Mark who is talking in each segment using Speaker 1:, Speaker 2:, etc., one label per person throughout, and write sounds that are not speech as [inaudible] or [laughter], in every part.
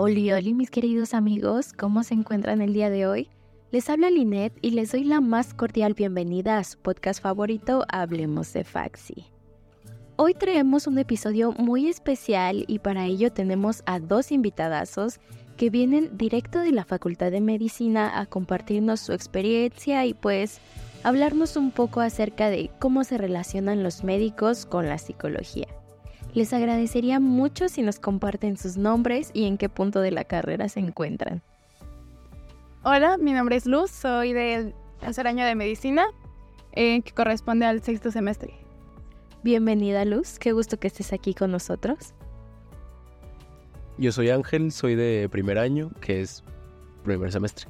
Speaker 1: Oli, oli, mis queridos amigos, ¿cómo se encuentran el día de hoy? Les habla Linet y les doy la más cordial bienvenida a su podcast favorito, Hablemos de Faxi. Hoy traemos un episodio muy especial y para ello tenemos a dos invitadazos que vienen directo de la Facultad de Medicina a compartirnos su experiencia y pues hablarnos un poco acerca de cómo se relacionan los médicos con la psicología. Les agradecería mucho si nos comparten sus nombres y en qué punto de la carrera se encuentran.
Speaker 2: Hola, mi nombre es Luz, soy del tercer año de medicina, eh, que corresponde al sexto semestre.
Speaker 1: Bienvenida Luz, qué gusto que estés aquí con nosotros.
Speaker 3: Yo soy Ángel, soy de primer año, que es primer semestre.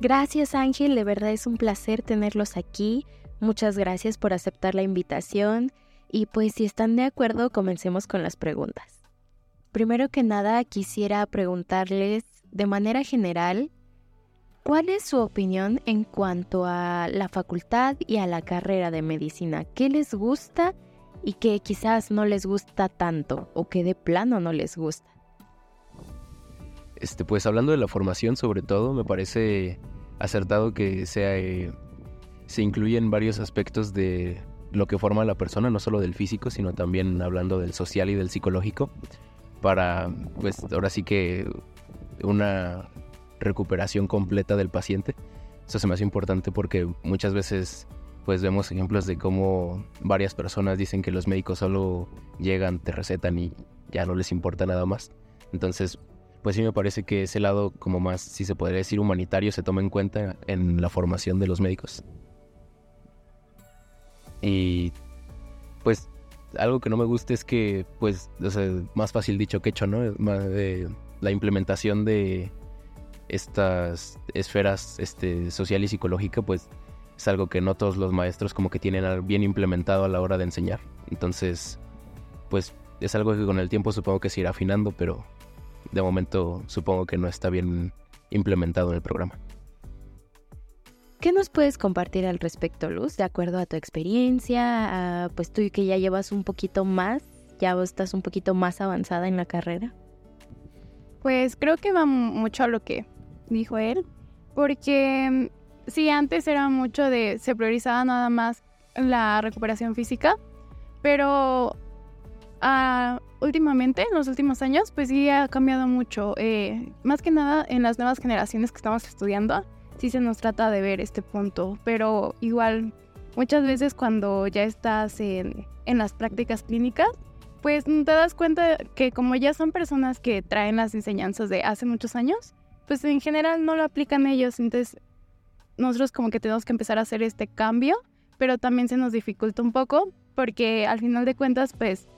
Speaker 1: Gracias Ángel, de verdad es un placer tenerlos aquí. Muchas gracias por aceptar la invitación y pues si están de acuerdo, comencemos con las preguntas. Primero que nada, quisiera preguntarles de manera general, ¿cuál es su opinión en cuanto a la facultad y a la carrera de medicina? ¿Qué les gusta y qué quizás no les gusta tanto o que de plano no les gusta?
Speaker 3: Este, pues hablando de la formación sobre todo, me parece acertado que sea, eh, se incluyen varios aspectos de lo que forma la persona, no solo del físico, sino también hablando del social y del psicológico, para, pues ahora sí que una recuperación completa del paciente. Eso se me hace importante porque muchas veces pues vemos ejemplos de cómo varias personas dicen que los médicos solo llegan, te recetan y ya no les importa nada más. Entonces, pues sí me parece que ese lado como más, si se podría decir, humanitario se toma en cuenta en la formación de los médicos. Y pues algo que no me gusta es que, pues, o sea, más fácil dicho que hecho, ¿no? la implementación de estas esferas este, social y psicológica, pues es algo que no todos los maestros como que tienen bien implementado a la hora de enseñar. Entonces, pues es algo que con el tiempo supongo que se irá afinando, pero de momento supongo que no está bien implementado en el programa.
Speaker 1: ¿Qué nos puedes compartir al respecto, Luz? De acuerdo a tu experiencia, pues tú que ya llevas un poquito más, ya estás un poquito más avanzada en la carrera.
Speaker 2: Pues creo que va mucho a lo que dijo él, porque mm, sí, antes era mucho de, se priorizaba nada más la recuperación física, pero uh, últimamente, en los últimos años, pues sí ha cambiado mucho, eh, más que nada en las nuevas generaciones que estamos estudiando sí se nos trata de ver este punto, pero igual muchas veces cuando ya estás en, las prácticas clínicas, pues te das cuenta que como ya son personas que traen las enseñanzas de hace muchos años, pues en general no lo aplican ellos, entonces nosotros como que tenemos que empezar a hacer este cambio, pero también se nos dificulta un poco porque al final de cuentas pues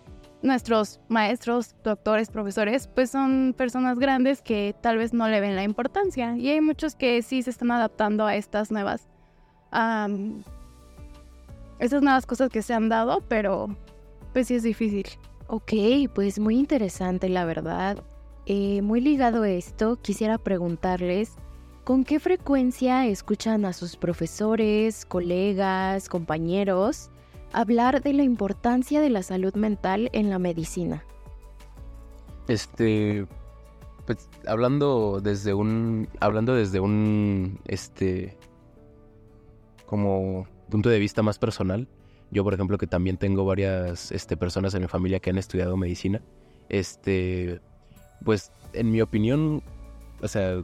Speaker 2: nuestros maestros, doctores, profesores, pues son personas grandes que tal vez no le ven la importancia. Y hay muchos que sí se están adaptando a estas nuevas, estas nuevas cosas que se han dado, pero pues sí es difícil.
Speaker 1: Ok, pues muy interesante la verdad. Eh, muy ligado a esto, quisiera preguntarles, ¿con qué frecuencia escuchan a sus profesores, colegas, compañeros hablar de la importancia de la salud mental en la medicina.
Speaker 3: Este, pues hablando desde un, hablando desde un, este, como punto de vista más personal, yo por ejemplo que también tengo varias, este, personas en mi familia que han estudiado medicina, este, pues en mi opinión, o sea,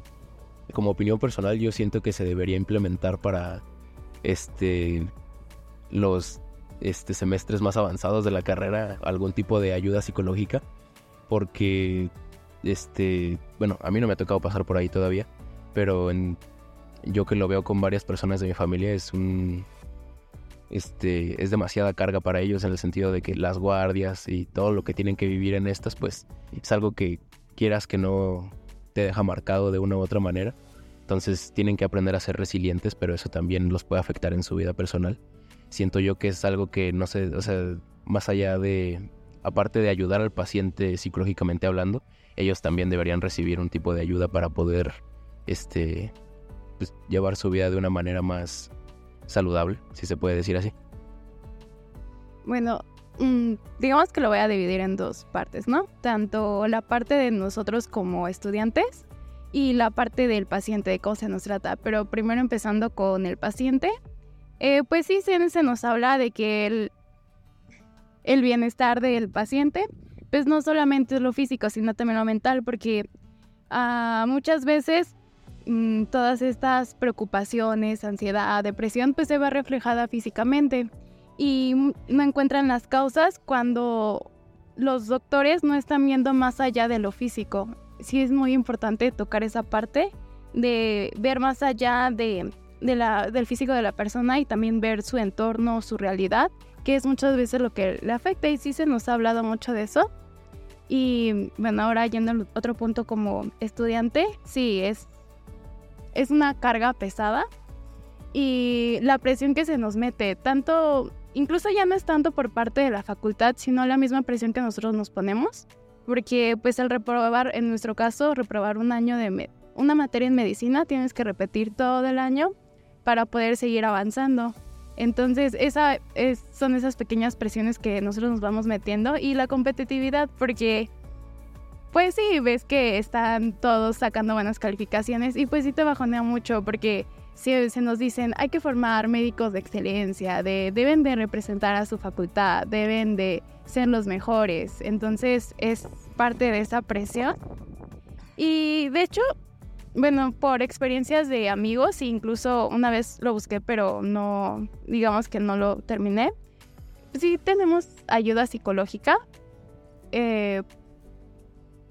Speaker 3: como opinión personal yo siento que se debería implementar para, este, los este, semestres más avanzados de la carrera algún tipo de ayuda psicológica, porque, este, bueno, a mí no me ha tocado pasar por ahí todavía, pero yo que lo veo con varias personas de mi familia es un, este, es demasiada carga para ellos en el sentido de que las guardias y todo lo que tienen que vivir en estas, pues es algo que quieras que no te deja marcado de una u otra manera. Entonces tienen que aprender a ser resilientes, pero eso también los puede afectar en su vida personal siento yo que es algo que no sé, o sea, más allá de, aparte de ayudar al paciente psicológicamente hablando, ellos también deberían recibir un tipo de ayuda para poder, este, pues, llevar su vida de una manera más saludable, si se puede decir así.
Speaker 2: Bueno, mm, digamos que lo voy a dividir en dos partes, ¿no? Tanto la parte de nosotros como estudiantes y la parte del paciente, de cómo se nos trata. Pero primero empezando con el paciente, eh, pues sí, se, nos habla de que el, el bienestar del paciente, pues no solamente es lo físico, sino también lo mental, porque ah, muchas veces mm, todas estas preocupaciones, ansiedad, depresión, pues se va reflejada físicamente y no encuentran las causas cuando los doctores no están viendo más allá de lo físico. Sí es muy importante tocar esa parte de ver más allá de, la, del físico de la persona y también ver su entorno, su realidad, que es muchas veces lo que le afecta. Y sí se nos ha hablado mucho de eso. Y bueno, ahora yendo al otro punto como estudiante, sí, es, es una carga pesada. Y la presión que se nos mete, tanto incluso ya no es tanto por parte de la facultad, sino la misma presión que nosotros nos ponemos, porque pues el reprobar, en nuestro caso, reprobar un año de una materia en medicina, tienes que repetir todo el año para poder seguir avanzando. Entonces, esa son esas pequeñas presiones que nosotros nos vamos metiendo y la competitividad, porque pues sí, ves que están todos sacando buenas calificaciones y pues sí te bajonea mucho porque se, se nos dicen hay que formar médicos de excelencia, de, deben de representar a su facultad, deben de ser los mejores. Entonces es parte de esa presión. Y de hecho, bueno, por experiencias de amigos, incluso una vez lo busqué, pero no, digamos que no lo terminé. Sí tenemos ayuda psicológica. Eh,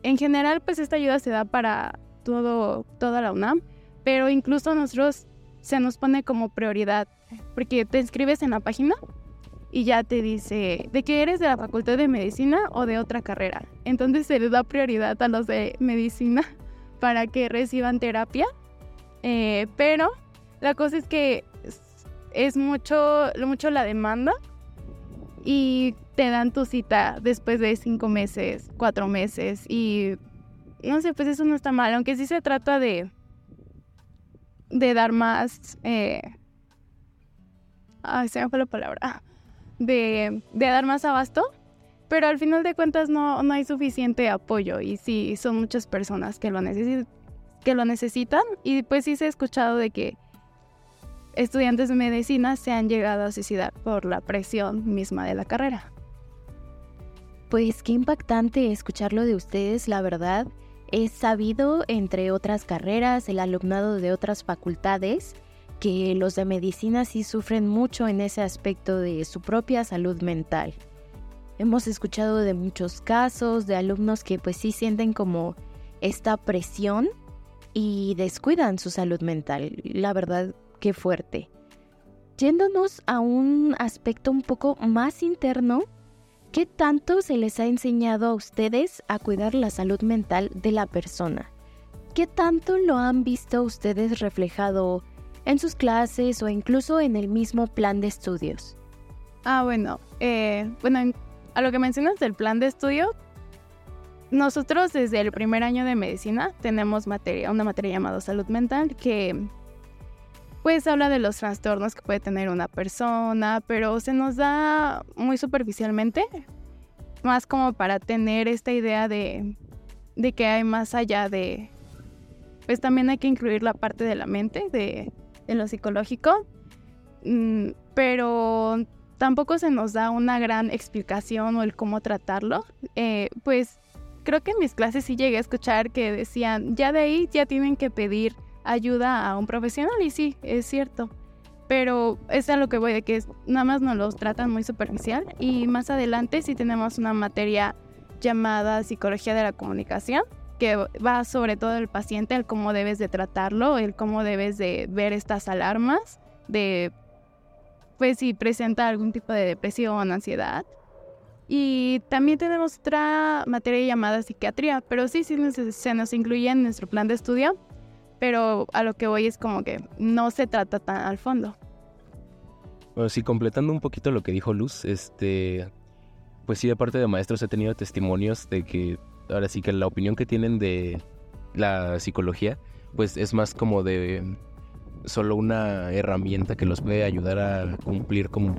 Speaker 2: en general, pues esta ayuda se da para todo, toda la UNAM, pero incluso nosotros se nos pone como prioridad, porque te inscribes en la página y ya te dice de que eres de la Facultad de Medicina o de otra carrera. Entonces se les da prioridad a los de medicina para que reciban terapia. Eh, pero la cosa es que es mucho, mucho la demanda y te dan tu cita después de cinco meses, cuatro meses y no sé, pues eso no está mal, aunque sí se trata de de dar más... Eh, ay, se me fue la palabra. De, de, dar más abasto, pero al final de cuentas no, no hay suficiente apoyo y sí, son muchas personas que lo, que lo necesitan y pues sí se ha escuchado de que estudiantes de medicina se han llegado a suicidar por la presión misma de la carrera.
Speaker 1: Pues qué impactante escucharlo de ustedes, la verdad. Es sabido, entre otras carreras, el alumnado de otras facultades, que los de medicina sí sufren mucho en ese aspecto de su propia salud mental. Hemos escuchado de muchos casos de alumnos que pues sí sienten como esta presión y descuidan su salud mental. La verdad, qué fuerte. Yéndonos a un aspecto un poco más interno, ¿Qué tanto se les ha enseñado a ustedes a cuidar la salud mental de la persona? ¿Qué tanto lo han visto ustedes reflejado en sus clases o incluso en el mismo plan de estudios?
Speaker 2: Ah, bueno, eh, bueno, a lo que mencionas del plan de estudio, nosotros desde el primer año de medicina tenemos materia, una materia llamada salud mental que pues habla de los trastornos que puede tener una persona, pero se nos da muy superficialmente, más como para tener esta idea de, de que hay más allá de, pues también hay que incluir la parte de la mente, de, de lo psicológico, mm, pero tampoco se nos da una gran explicación o el cómo tratarlo, eh, pues creo que en mis clases sí llegué a escuchar que decían, ya de ahí ya tienen que pedir ayuda a un profesional y sí, es cierto. Pero es a lo que voy, de que nada más nos los tratan muy superficial y más adelante sí tenemos una materia llamada psicología de la comunicación que va sobre todo el paciente, el cómo debes de tratarlo, el cómo debes de ver estas alarmas de pues si presenta algún tipo de depresión, ansiedad. Y también tenemos otra materia llamada psiquiatría, pero sí, sí se nos incluye en nuestro plan de estudio pero a lo que voy es como que no se trata tan al fondo.
Speaker 3: Bueno, sí, completando un poquito lo que dijo Luz, este, pues sí, de parte de maestros he tenido testimonios de que ahora sí que la opinión que tienen de la psicología, pues es más como de solo una herramienta que los puede ayudar a cumplir como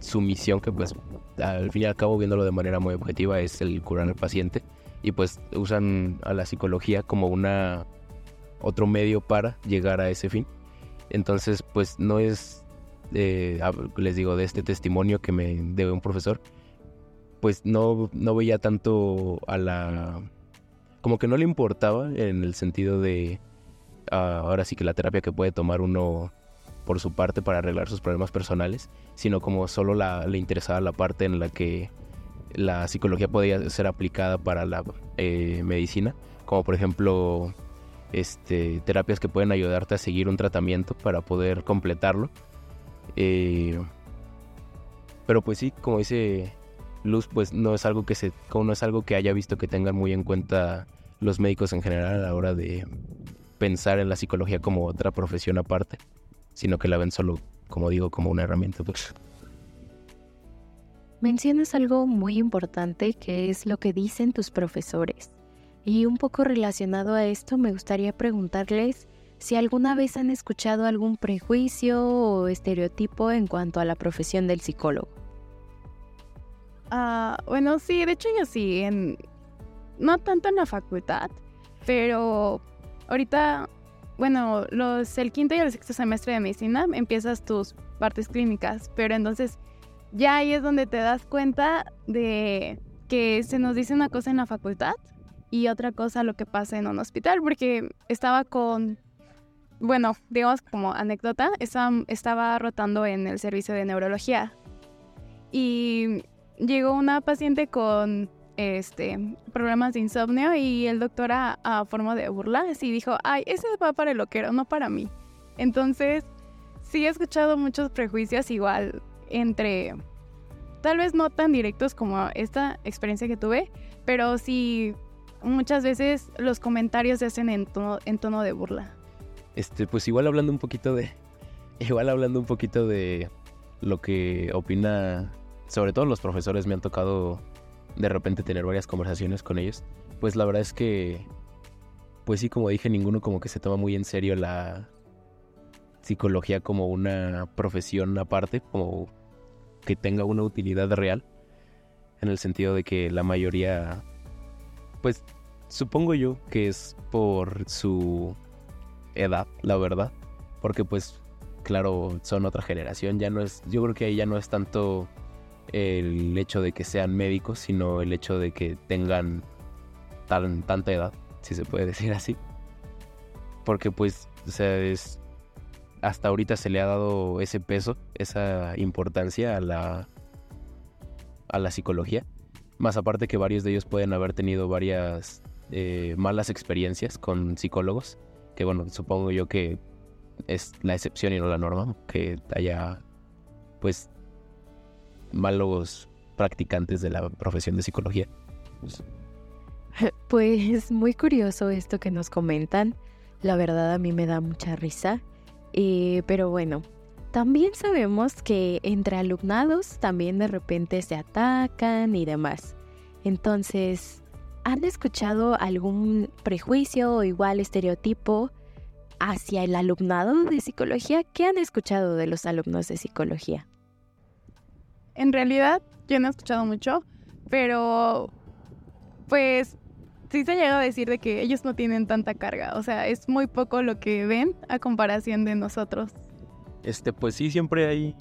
Speaker 3: su misión, que pues al fin y al cabo viéndolo de manera muy objetiva, es el curar al paciente. Y pues usan a la psicología como una otro medio para llegar a ese fin. Entonces, pues no es, eh, les digo, de este testimonio que me debe un profesor, pues no, no veía tanto a la... como que no le importaba en el sentido de, ah, ahora sí que la terapia que puede tomar uno por su parte para arreglar sus problemas personales, sino como solo le interesaba la parte en la que la psicología podía ser aplicada para la eh, medicina, como por ejemplo este, terapias que pueden ayudarte a seguir un tratamiento para poder completarlo. Eh, pero pues sí, como dice Luz, pues no es algo que se, como no es algo que haya visto que tengan muy en cuenta los médicos en general a la hora de pensar en la psicología como otra profesión aparte, sino que la ven solo, como digo, como una herramienta. Pues.
Speaker 1: Mencionas algo muy importante que es lo que dicen tus profesores. Y un poco relacionado a esto, me gustaría preguntarles si alguna vez han escuchado algún prejuicio o estereotipo en cuanto a la profesión del psicólogo.
Speaker 2: Ah, bueno, sí, de hecho yo sí, en, no tanto en la facultad, pero ahorita, bueno, los, el quinto y el sexto semestre de medicina empiezas tus partes clínicas, pero entonces ya ahí es donde te das cuenta de que se nos dice una cosa en la facultad y otra cosa lo que pasa en un hospital, porque estaba con, bueno, digamos como anécdota, estaba, estaba rotando en el servicio de neurología. Y llegó una paciente con este, problemas de insomnio y el doctor a, forma de burla y dijo, ay, ese va para el loquero, no para mí. Entonces, sí he escuchado muchos prejuicios igual entre, tal vez no tan directos como esta experiencia que tuve, pero sí muchas veces los comentarios se hacen en tono, en tono de burla.
Speaker 3: Este, pues igual hablando un poquito de. Igual hablando un poquito de lo que opina. Sobre todo los profesores me han tocado de repente tener varias conversaciones con ellos. Pues la verdad es que. Pues sí, como dije, ninguno como que se toma muy en serio la psicología como una profesión aparte, como que tenga una utilidad real. En el sentido de que la mayoría pues supongo yo que es por su edad, la verdad. Porque pues, claro, son otra generación. Ya no es, yo creo que ahí ya no es tanto el hecho de que sean médicos, sino el hecho de que tengan tan, tanta edad, si se puede [laughs] decir así. Porque pues, o es, hasta ahorita se le ha dado ese peso, esa importancia a la, a la psicología. Más aparte que varios de ellos pueden haber tenido varias eh, malas experiencias con psicólogos, que bueno, supongo yo que es la excepción y no la norma, que haya pues malos practicantes de la profesión de psicología.
Speaker 1: Pues muy curioso esto que nos comentan. La verdad a mí me da mucha risa. Eh, pero bueno, también sabemos que entre alumnados también de repente se atacan y demás. Entonces, ¿han escuchado algún prejuicio o igual estereotipo hacia el alumnado de psicología? ¿Qué han escuchado de los alumnos de psicología?
Speaker 2: En realidad, yo no he escuchado mucho, pero pues sí se llega a decir de que ellos no tienen tanta carga, o sea, es muy poco lo que ven a comparación de nosotros.
Speaker 3: Este, pues sí, siempre hay.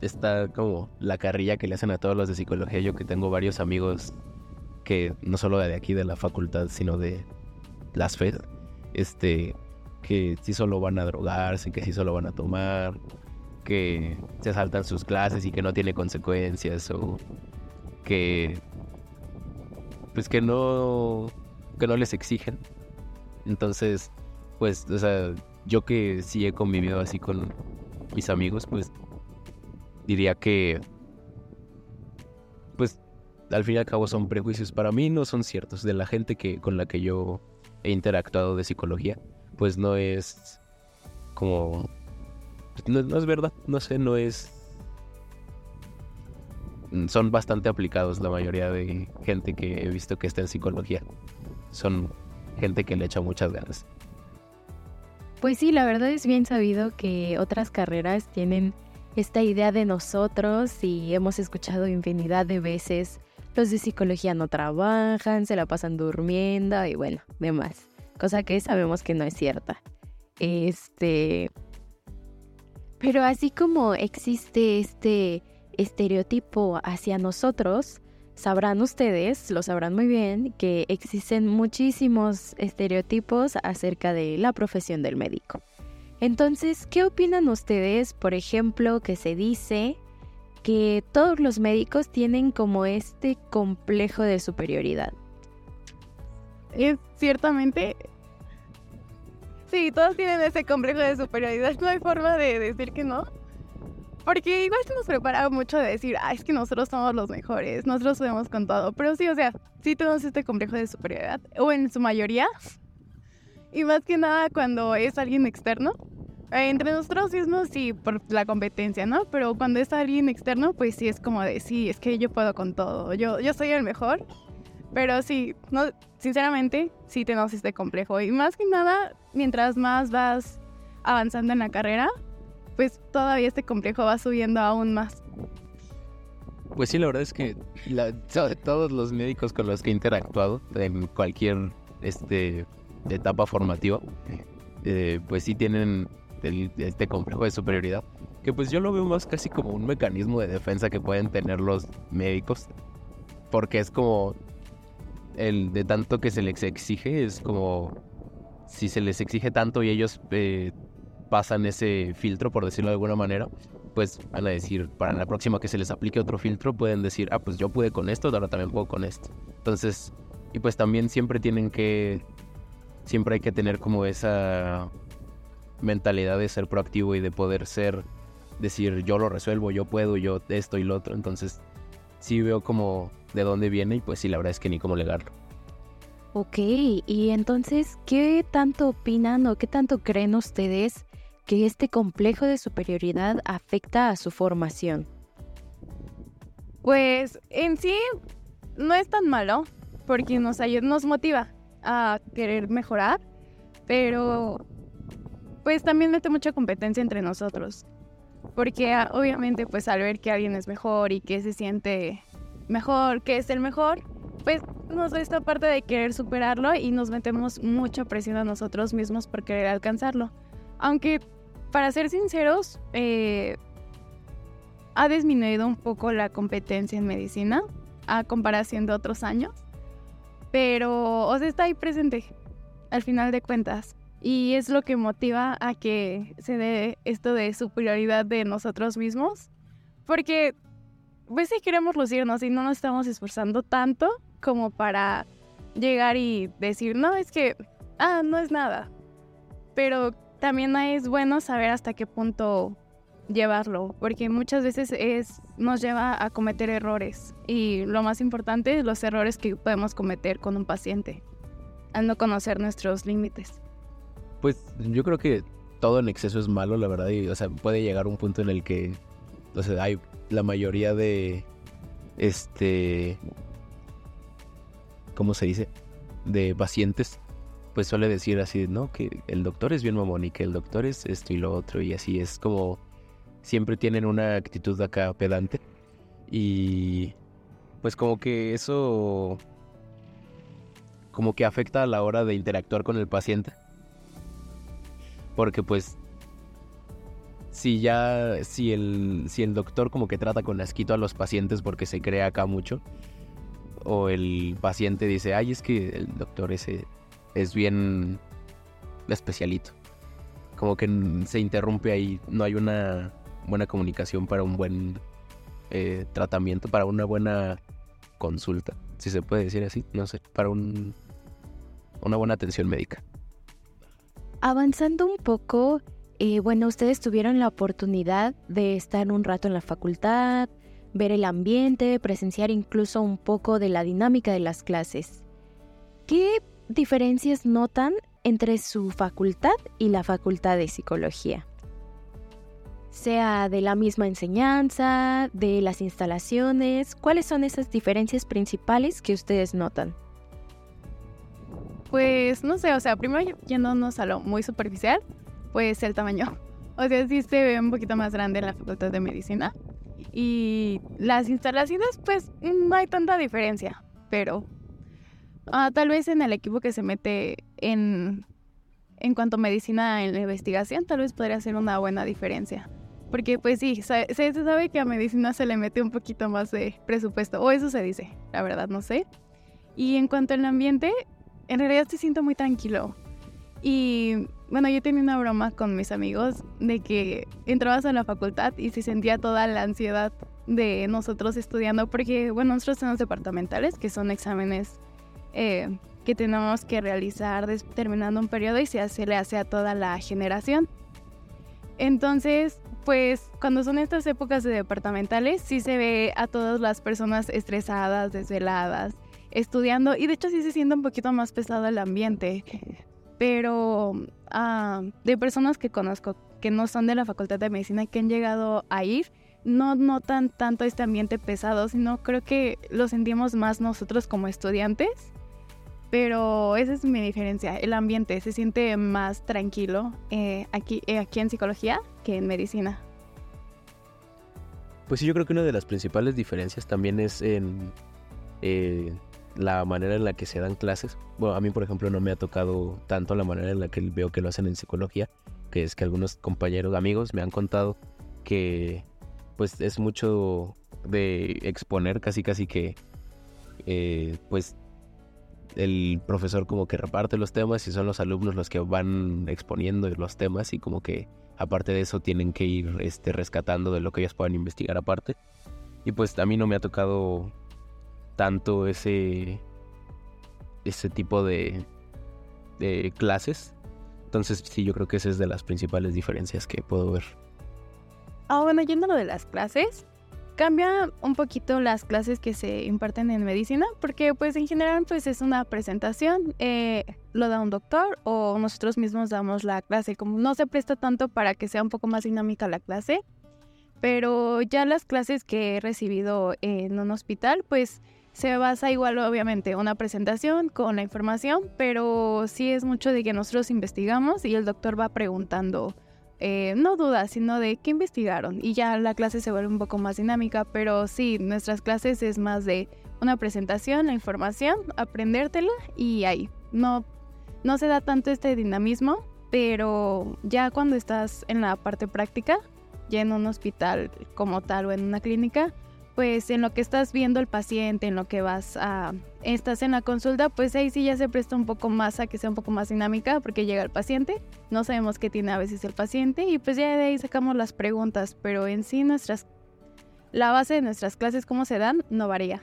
Speaker 3: Está como la carrilla que le hacen a todos los de psicología. Yo que tengo varios amigos que no solo de aquí de la facultad, sino de las FED, este, que sí solo van a drogarse, que sí solo van a tomar, que se saltan sus clases y que no tiene consecuencias, o que pues que no que no les exigen. Entonces, pues, o sea, yo que sí he convivido así con mis amigos, pues diría que, pues al fin y al cabo son prejuicios. Para mí no son ciertos. De la gente que, con la que yo he interactuado de psicología, pues no es como... No, no es verdad, no sé, no es... Son bastante aplicados la mayoría de gente que he visto que está en psicología. Son gente que le echa muchas ganas.
Speaker 1: Pues sí, la verdad es bien sabido que otras carreras tienen esta idea de nosotros y hemos escuchado infinidad de veces, los de psicología no trabajan, se la pasan durmiendo y bueno, demás. Cosa que sabemos que no es cierta. Este... Pero así como existe este estereotipo hacia nosotros, sabrán ustedes, lo sabrán muy bien, que existen muchísimos estereotipos acerca de la profesión del médico. Entonces, ¿qué opinan ustedes, por ejemplo, que se dice que todos los médicos tienen como este complejo de superioridad?
Speaker 2: Es ciertamente... Sí, todos tienen ese complejo de superioridad. No hay forma de decir que no. Porque igual se nos prepara mucho de decir, ah, es que nosotros somos los mejores, nosotros podemos con todo. Pero sí, o sea, sí tenemos este complejo de superioridad, o en su mayoría. Y más que nada cuando es alguien externo. Entre nosotros mismos sí, por la competencia, ¿no? Pero cuando es alguien externo, pues sí es como de, sí, es que yo puedo con todo, yo, yo soy el mejor. Pero sí, no, sinceramente, sí tenemos este complejo. Y más que nada, mientras más vas avanzando en la carrera, pues todavía este complejo va subiendo aún más.
Speaker 3: Pues sí, la verdad es que todos los médicos con los que he interactuado en cualquier este, etapa formativa, eh, pues sí tienen este complejo de superioridad, que pues yo lo veo más casi como un mecanismo de defensa que pueden tener los médicos, porque es como el de tanto que se les exige, es como si se les exige tanto y ellos eh, pasan ese filtro, por decirlo de alguna manera, pues van a decir, para la próxima que se les aplique otro filtro, pueden decir, ah, pues yo pude con esto, ahora también puedo con esto. Entonces, y pues también siempre tienen que, siempre hay que tener como esa mentalidad de ser proactivo y de poder ser, decir, yo lo resuelvo, yo puedo, yo esto y lo otro. Entonces, sí veo como de dónde viene y pues sí, la verdad es que ni cómo legarlo.
Speaker 1: Ok, y entonces, ¿qué tanto opinan o qué tanto creen ustedes que este complejo de superioridad afecta a su formación?
Speaker 2: Pues en sí no es tan malo porque nos, nos motiva a querer mejorar, pero pues también mete mucha competencia entre nosotros. Porque ah, obviamente pues al ver que alguien es mejor y que se siente mejor, que es el mejor, pues nos da esta parte de querer superarlo y nos metemos mucha presión a nosotros mismos por querer alcanzarlo. Aunque para ser sinceros, eh, ha disminuido un poco la competencia en medicina a comparación de otros años, pero o sea, está ahí presente al final de cuentas y es lo que motiva a que se dé esto de superioridad de nosotros mismos, porque pues queremos lucirnos y no nos estamos esforzando tanto como para llegar y decir, no, es que, ah, no es nada, pero también es bueno saber hasta qué punto llevarlo, porque muchas veces es, nos lleva a cometer errores y lo más importante, los errores que podemos cometer con un paciente, al no conocer nuestros límites.
Speaker 3: Pues yo creo que todo en exceso es malo, la verdad, y o sea, puede llegar un punto en el que, o sea, hay la mayoría de, este, ¿cómo se dice? De pacientes pues suele decir así, ¿no? Que el doctor es bien mamón y que el doctor es esto y lo otro y así es como siempre tienen una actitud acá pedante y pues como que eso como que afecta a la hora de interactuar con el paciente. Porque pues si ya si el si el doctor como que trata con asquito a los pacientes porque se cree acá mucho o el paciente dice, "Ay, es que el doctor ese es bien especialito. Como que se interrumpe ahí, no hay una buena comunicación para un buen eh, tratamiento, para una buena consulta, si se puede decir así, no sé, para un, una buena atención médica.
Speaker 1: Avanzando un poco, eh, bueno, ustedes tuvieron la oportunidad de estar un rato en la facultad, ver el ambiente, presenciar incluso un poco de la dinámica de las clases. ¿Qué diferencias notan entre su facultad y la facultad de psicología? Sea de la misma enseñanza, de las instalaciones, ¿cuáles son esas diferencias principales que ustedes notan?
Speaker 2: Pues no sé, o sea, primero yéndonos a lo muy superficial, pues el tamaño. [laughs] O sea, sí se ve un poquito más grande en la Facultad de Medicina. Y las instalaciones, pues no hay tanta diferencia, pero ah, tal vez en el equipo que se mete en, en cuanto a medicina en la investigación, tal vez podría ser una buena diferencia. Porque pues sí, se, se sabe que a medicina se le mete un poquito más de presupuesto, o eso se dice, la verdad no sé. Y en cuanto al ambiente, en realidad se siento muy tranquilo. Y bueno, yo tenía una broma con mis amigos de que entrabas a la facultad y se sentía toda la ansiedad de nosotros estudiando, porque bueno, nosotros tenemos departamentales, que son exámenes eh, que tenemos que realizar terminando un periodo y se, hace, le hace a toda la generación. Entonces, pues cuando son estas épocas de departamentales, sí se ve a todas las personas estresadas, desveladas, estudiando y de hecho sí se siente un poquito más pesado el ambiente. Pero ah, de personas que conozco que no son de la Facultad de Medicina que han llegado a ir, no notan tanto este ambiente pesado, sino creo que lo sentimos más nosotros como estudiantes. Pero esa es mi diferencia, el ambiente se siente más tranquilo eh, aquí, eh, aquí en psicología que en medicina.
Speaker 3: Pues sí, yo creo que una de las principales diferencias también es en eh, la manera en la que se dan clases. Bueno, a mí, por ejemplo, no me ha tocado tanto la manera en la que veo que lo hacen en psicología, que es que algunos compañeros, amigos, me han contado que pues es mucho de exponer, casi casi que eh, pues el profesor como que reparte los temas y son los alumnos los que van exponiendo los temas y como que aparte de eso tienen que ir este, rescatando de lo que ellos puedan investigar aparte. Y pues a mí no me ha tocado tanto ese, ese tipo de, clases. Entonces sí, yo creo que esa es de las principales diferencias que puedo ver.
Speaker 2: Ah, bueno, yendo a lo de las clases, cambia un poquito las clases que se imparten en medicina, porque pues en general pues es una presentación, eh, lo da un doctor o nosotros mismos damos la clase, como no se presta tanto para que sea un poco más dinámica la clase, pero ya las clases que he recibido en un hospital pues se basa igual obviamente una presentación con la información, pero sí es mucho de que nosotros investigamos y el doctor va preguntando, eh, no dudas, sino de qué investigaron y ya la clase se vuelve un poco más dinámica, pero sí, nuestras clases es más de una presentación, la información, aprendértela y ahí. No, no se da tanto este dinamismo, pero ya cuando estás en la parte práctica, ya en un hospital como tal o en una clínica, pues en lo que estás viendo el paciente, en lo que vas a, estás en la consulta, pues ahí sí ya se presta un poco más a que sea un poco más dinámica porque llega el paciente, no sabemos qué tiene a veces el paciente y pues ya de ahí sacamos las preguntas, pero en sí nuestras, la base de nuestras clases, cómo se dan, no varía.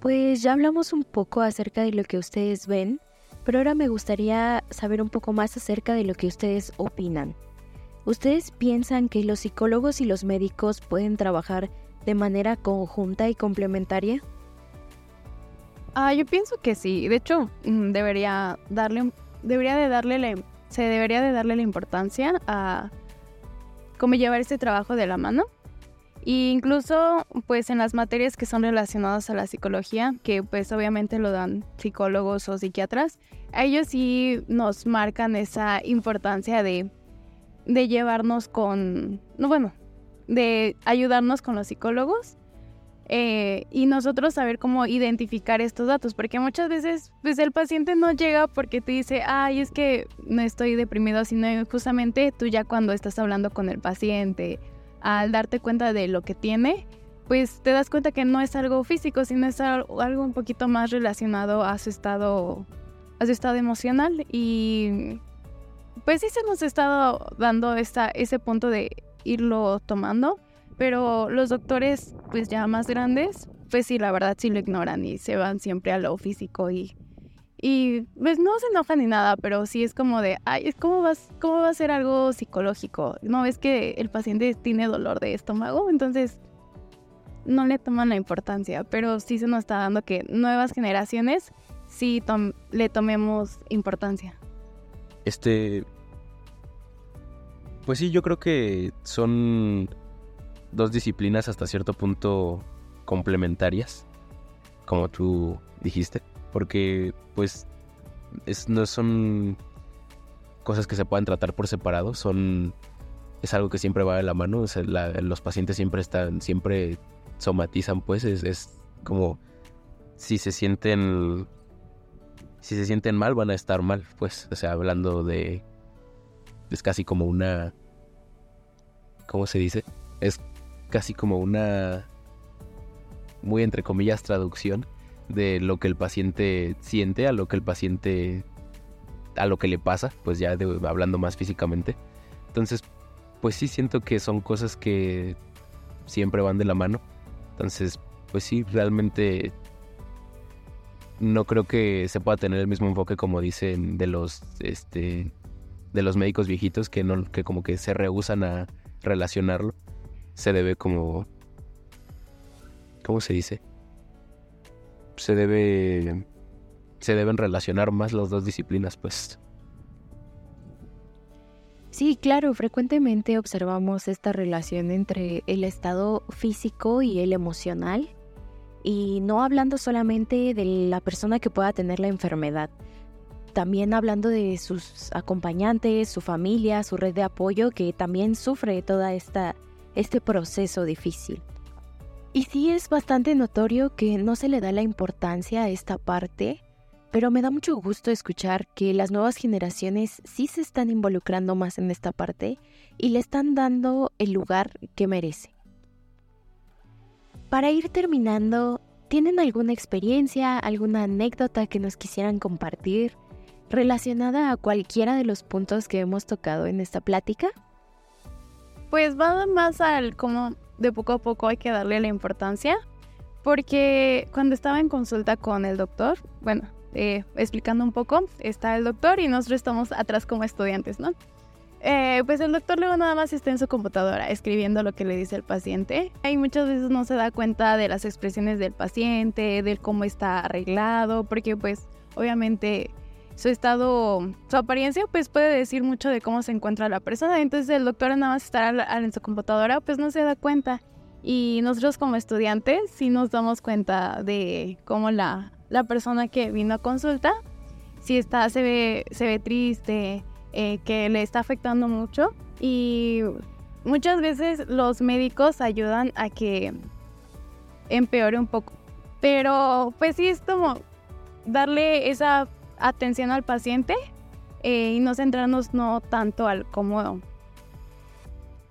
Speaker 1: Pues ya hablamos un poco acerca de lo que ustedes ven, pero ahora me gustaría saber un poco más acerca de lo que ustedes opinan. ¿Ustedes piensan que los psicólogos y los médicos pueden trabajar de manera conjunta y complementaria?
Speaker 2: Ah, yo pienso que sí. De hecho, mm, debería darle, debería de darle la, se debería de darle la importancia a cómo llevar este trabajo de la mano. E incluso, pues en las materias que son relacionadas a la psicología, que pues obviamente lo dan psicólogos o psiquiatras, a ellos sí nos marcan esa importancia de, de llevarnos con, no bueno, de ayudarnos con los psicólogos eh, y nosotros saber cómo identificar estos datos, porque muchas veces pues el paciente no llega porque te dice, ay, es que no estoy deprimido, sino justamente tú ya cuando estás hablando con el paciente, al darte cuenta de lo que tiene, pues te das cuenta que no es algo físico, sino es algo un poquito más relacionado a su estado, a su estado emocional. Y pues sí se nos ha estado dando esta, ese punto de irlo tomando, pero los doctores pues ya más grandes, pues sí, la verdad sí lo ignoran y se van siempre a lo físico y, y pues no se enojan ni nada, pero sí es como de, ay, ¿cómo, vas, ¿cómo va a ser algo psicológico? ¿No ves que el paciente tiene dolor de estómago? Entonces no le toman la importancia, pero sí se nos está dando que nuevas generaciones sí le tomemos importancia.
Speaker 3: Este, pues sí, yo creo que son dos disciplinas hasta cierto punto complementarias, como tú dijiste, porque pues no son cosas que se puedan tratar por separado son es algo que siempre va de la mano. los pacientes siempre están, siempre somatizan, pues es, es, como si se sienten, si se sienten mal van a estar mal, pues, o sea, hablando de, es casi como una, ¿cómo se dice? Es casi como una, muy entre comillas, traducción de lo que el paciente siente a lo que el paciente, a lo que le pasa, pues ya hablando más físicamente. Entonces, pues sí siento que son cosas que siempre van de la mano. Entonces, pues sí, realmente no creo que se pueda tener el mismo enfoque como dicen de los este de los médicos viejitos que no que como que se rehusan a relacionarlo. Se debe como ¿cómo se dice? Se debe se deben relacionar más las dos disciplinas, pues.
Speaker 1: Sí, claro, frecuentemente observamos esta relación entre el estado físico y el emocional, y no hablando solamente de la persona que pueda tener la enfermedad, también hablando de sus acompañantes, su familia, su red de apoyo que también sufre toda esta este proceso difícil. Y sí es bastante notorio que no se le da la importancia a esta parte pero me da mucho gusto escuchar que las nuevas generaciones sí se están involucrando más en esta parte y le están dando el lugar que merece. Para ir terminando, ¿tienen alguna experiencia, alguna anécdota que nos quisieran compartir relacionada a cualquiera de los puntos que hemos tocado en esta plática?
Speaker 2: Pues va más al cómo de poco a poco hay que darle la importancia, porque cuando estaba en consulta con el doctor, bueno, eh, explicando un poco, está el doctor y nosotros estamos atrás como estudiantes, ¿no? Eh, pues el doctor luego nada más está en su computadora escribiendo lo que le dice el paciente y muchas veces no se da cuenta de las expresiones del paciente, de cómo está arreglado, porque pues obviamente su estado, su apariencia pues puede decir mucho de cómo se encuentra la persona, entonces el doctor nada más estar en su computadora pues no se da cuenta. Y nosotros como estudiantes sí nos damos cuenta de cómo la la persona que vino a consulta, si está, se ve, se ve triste, eh, que le está afectando mucho. Y muchas veces los médicos ayudan a que empeore un poco. Pero pues sí es como darle esa atención al paciente eh, y no centrarnos no tanto al cómo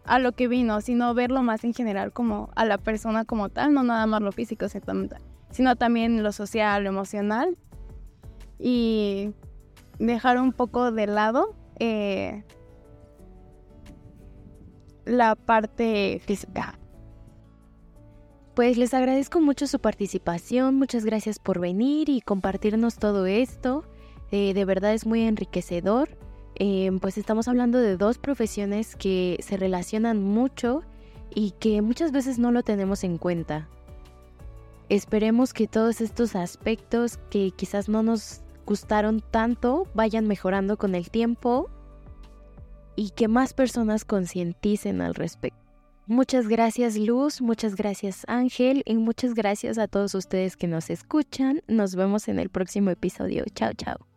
Speaker 2: a lo que vino, sino verlo más en general como a la persona como tal, no nada más lo físico, sino también lo social, lo emocional y dejar un poco de lado eh, la parte física.
Speaker 1: Pues les agradezco mucho su participación, muchas gracias por venir y compartirnos todo esto. Eh, de verdad es muy enriquecedor. Eh, pues estamos hablando de dos profesiones que se relacionan mucho y que muchas veces no lo tenemos en cuenta. Esperemos que todos estos aspectos que quizás no nos gustaron tanto vayan mejorando con el tiempo y que más personas concienticen al respecto. Muchas gracias Luz, muchas gracias Ángel y muchas gracias a todos ustedes que nos escuchan. Nos vemos en el próximo episodio. Chao, chao.